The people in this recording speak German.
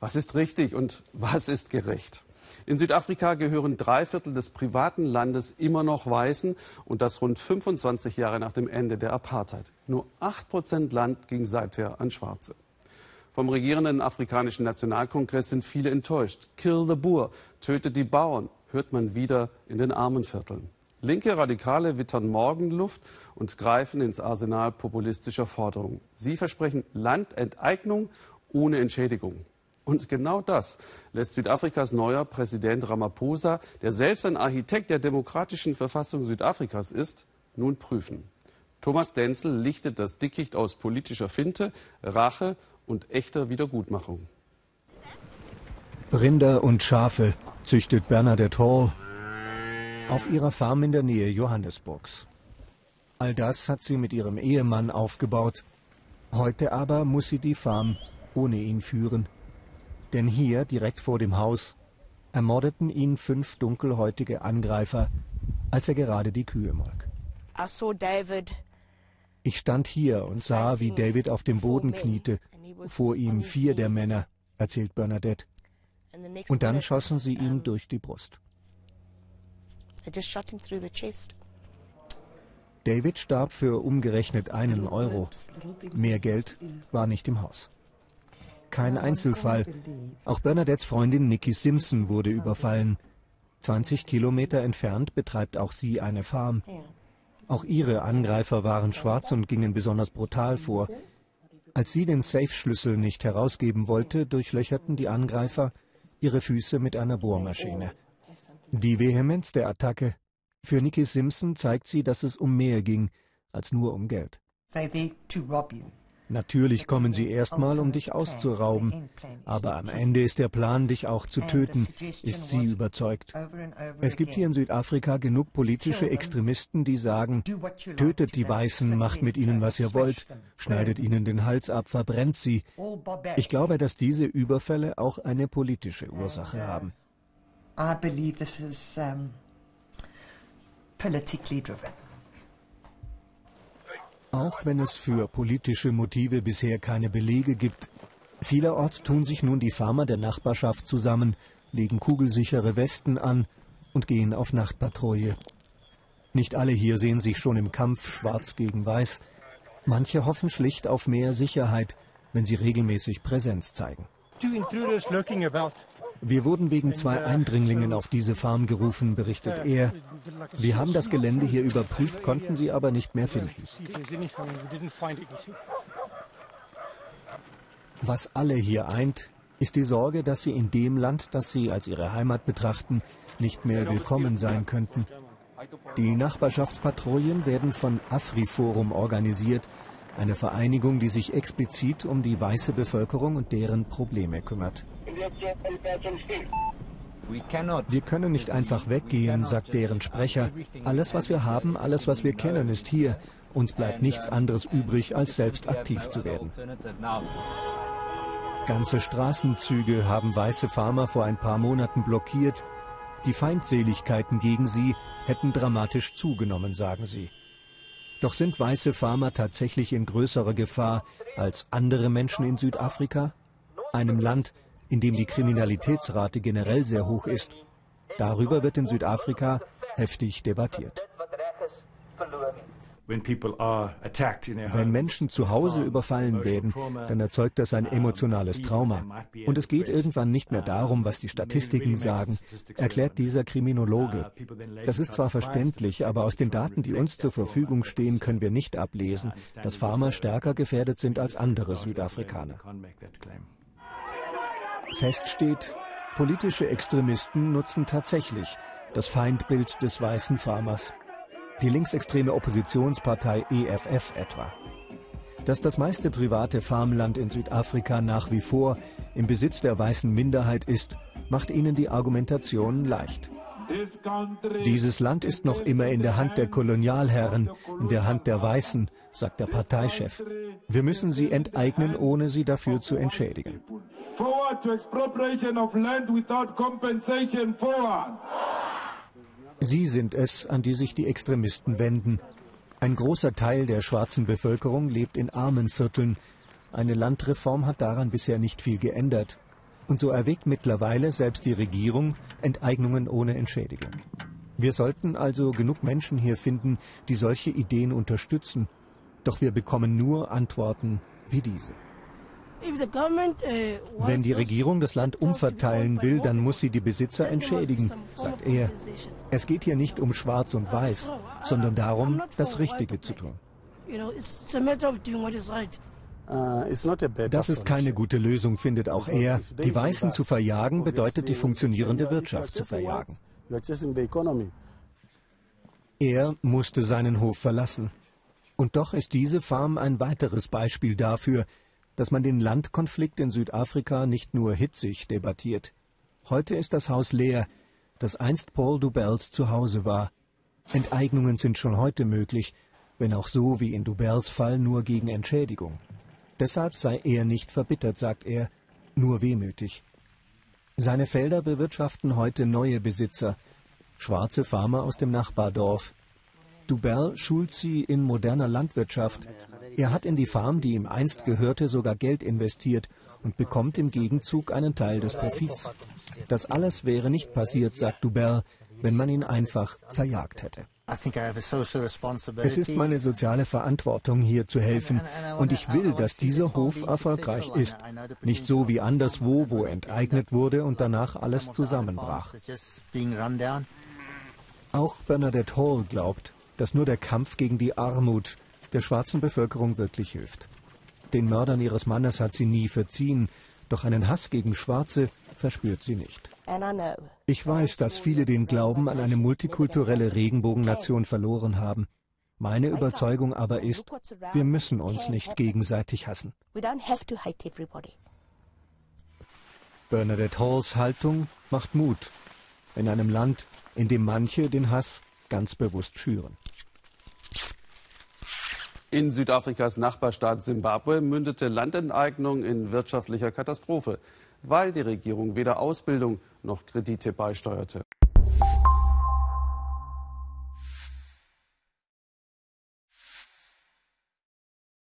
Was ist richtig und was ist gerecht? In Südafrika gehören drei Viertel des privaten Landes immer noch Weißen und das rund 25 Jahre nach dem Ende der Apartheid. Nur 8 Prozent Land ging seither an Schwarze. Vom regierenden afrikanischen Nationalkongress sind viele enttäuscht. Kill the Boer, tötet die Bauern, hört man wieder in den Armenvierteln. Linke Radikale wittern Morgenluft und greifen ins Arsenal populistischer Forderungen. Sie versprechen Landenteignung ohne Entschädigung. Und genau das lässt Südafrikas neuer Präsident Ramaphosa, der selbst ein Architekt der demokratischen Verfassung Südafrikas ist, nun prüfen. Thomas Denzel lichtet das Dickicht aus politischer Finte, Rache und echter Wiedergutmachung. Rinder und Schafe züchtet Bernadette Hall auf ihrer Farm in der Nähe Johannesburgs. All das hat sie mit ihrem Ehemann aufgebaut. Heute aber muss sie die Farm ohne ihn führen. Denn hier, direkt vor dem Haus, ermordeten ihn fünf dunkelhäutige Angreifer, als er gerade die Kühe molk. Ich stand hier und sah, wie David auf dem Boden kniete, vor ihm vier der Männer, erzählt Bernadette. Und dann schossen sie ihm durch die Brust. David starb für umgerechnet einen Euro. Mehr Geld war nicht im Haus. Kein Einzelfall. Auch Bernadettes Freundin Nikki Simpson wurde überfallen. 20 Kilometer entfernt betreibt auch sie eine Farm. Auch ihre Angreifer waren schwarz und gingen besonders brutal vor. Als sie den Safe-Schlüssel nicht herausgeben wollte, durchlöcherten die Angreifer ihre Füße mit einer Bohrmaschine. Die Vehemenz der Attacke. Für Nikki Simpson zeigt sie, dass es um mehr ging als nur um Geld. Natürlich kommen sie erstmal, um dich auszurauben, aber am Ende ist der Plan, dich auch zu töten, ist sie überzeugt. Es gibt hier in Südafrika genug politische Extremisten, die sagen, tötet die Weißen, macht mit ihnen, was ihr wollt, schneidet ihnen den Hals ab, verbrennt sie. Ich glaube, dass diese Überfälle auch eine politische Ursache haben. I believe this is um, politically driven. Auch wenn es für politische Motive bisher keine Belege gibt, vielerorts tun sich nun die Farmer der Nachbarschaft zusammen, legen kugelsichere Westen an und gehen auf Nachtpatrouille. Nicht alle hier sehen sich schon im Kampf schwarz gegen weiß. Manche hoffen schlicht auf mehr Sicherheit, wenn sie regelmäßig Präsenz zeigen. Wir wurden wegen zwei Eindringlingen auf diese Farm gerufen, berichtet er. Wir haben das Gelände hier überprüft, konnten sie aber nicht mehr finden. Was alle hier eint, ist die Sorge, dass sie in dem Land, das sie als ihre Heimat betrachten, nicht mehr willkommen sein könnten. Die Nachbarschaftspatrouillen werden von AfriForum organisiert, eine Vereinigung, die sich explizit um die weiße Bevölkerung und deren Probleme kümmert. Wir können nicht einfach weggehen, sagt deren Sprecher. Alles, was wir haben, alles, was wir kennen, ist hier. Uns bleibt nichts anderes übrig, als selbst aktiv zu werden. Ganze Straßenzüge haben weiße Farmer vor ein paar Monaten blockiert. Die Feindseligkeiten gegen sie hätten dramatisch zugenommen, sagen sie. Doch sind weiße Farmer tatsächlich in größerer Gefahr als andere Menschen in Südafrika? Einem Land, in dem die Kriminalitätsrate generell sehr hoch ist. Darüber wird in Südafrika heftig debattiert. Wenn Menschen zu Hause überfallen werden, dann erzeugt das ein emotionales Trauma. Und es geht irgendwann nicht mehr darum, was die Statistiken sagen, erklärt dieser Kriminologe. Das ist zwar verständlich, aber aus den Daten, die uns zur Verfügung stehen, können wir nicht ablesen, dass Farmer stärker gefährdet sind als andere Südafrikaner. Fest steht, politische Extremisten nutzen tatsächlich das Feindbild des weißen Farmers. Die linksextreme Oppositionspartei EFF etwa. Dass das meiste private Farmland in Südafrika nach wie vor im Besitz der weißen Minderheit ist, macht ihnen die Argumentation leicht. Dieses Land ist noch immer in der Hand der Kolonialherren, in der Hand der Weißen, sagt der Parteichef. Wir müssen sie enteignen, ohne sie dafür zu entschädigen forward to expropriation of land without compensation forward. Sie sind es, an die sich die Extremisten wenden. Ein großer Teil der schwarzen Bevölkerung lebt in armen Vierteln. Eine Landreform hat daran bisher nicht viel geändert. Und so erwägt mittlerweile selbst die Regierung Enteignungen ohne Entschädigung. Wir sollten also genug Menschen hier finden, die solche Ideen unterstützen. Doch wir bekommen nur Antworten wie diese. Uh, Wenn die Regierung das Land umverteilen will, dann muss sie die Besitzer entschädigen, sagt er. Es geht hier nicht um Schwarz und Weiß, sondern darum, das Richtige zu tun. Uh, das ist keine gute Lösung, findet auch er. Die Weißen zu verjagen bedeutet, die funktionierende Wirtschaft zu verjagen. Er musste seinen Hof verlassen. Und doch ist diese Farm ein weiteres Beispiel dafür, dass man den Landkonflikt in Südafrika nicht nur hitzig debattiert. Heute ist das Haus leer, das einst Paul Dubels Zuhause war. Enteignungen sind schon heute möglich, wenn auch so wie in Dubels Fall nur gegen Entschädigung. Deshalb sei er nicht verbittert, sagt er, nur wehmütig. Seine Felder bewirtschaften heute neue Besitzer, schwarze Farmer aus dem Nachbardorf, Dubel schult sie in moderner Landwirtschaft. Er hat in die Farm, die ihm einst gehörte, sogar Geld investiert und bekommt im Gegenzug einen Teil des Profits. Das alles wäre nicht passiert, sagt Dubel, wenn man ihn einfach verjagt hätte. Es ist meine soziale Verantwortung, hier zu helfen. Und ich will, dass dieser Hof erfolgreich ist. Nicht so wie anderswo, wo enteignet wurde und danach alles zusammenbrach. Auch Bernadette Hall glaubt, dass nur der Kampf gegen die Armut der schwarzen Bevölkerung wirklich hilft. Den Mördern ihres Mannes hat sie nie verziehen, doch einen Hass gegen Schwarze verspürt sie nicht. Ich weiß, dass viele den Glauben an eine multikulturelle Regenbogennation verloren haben. Meine Überzeugung aber ist, wir müssen uns nicht gegenseitig hassen. Bernadette Halls Haltung macht Mut in einem Land, in dem manche den Hass ganz bewusst schüren. In Südafrikas Nachbarstaat Simbabwe mündete Landenteignung in wirtschaftlicher Katastrophe, weil die Regierung weder Ausbildung noch Kredite beisteuerte.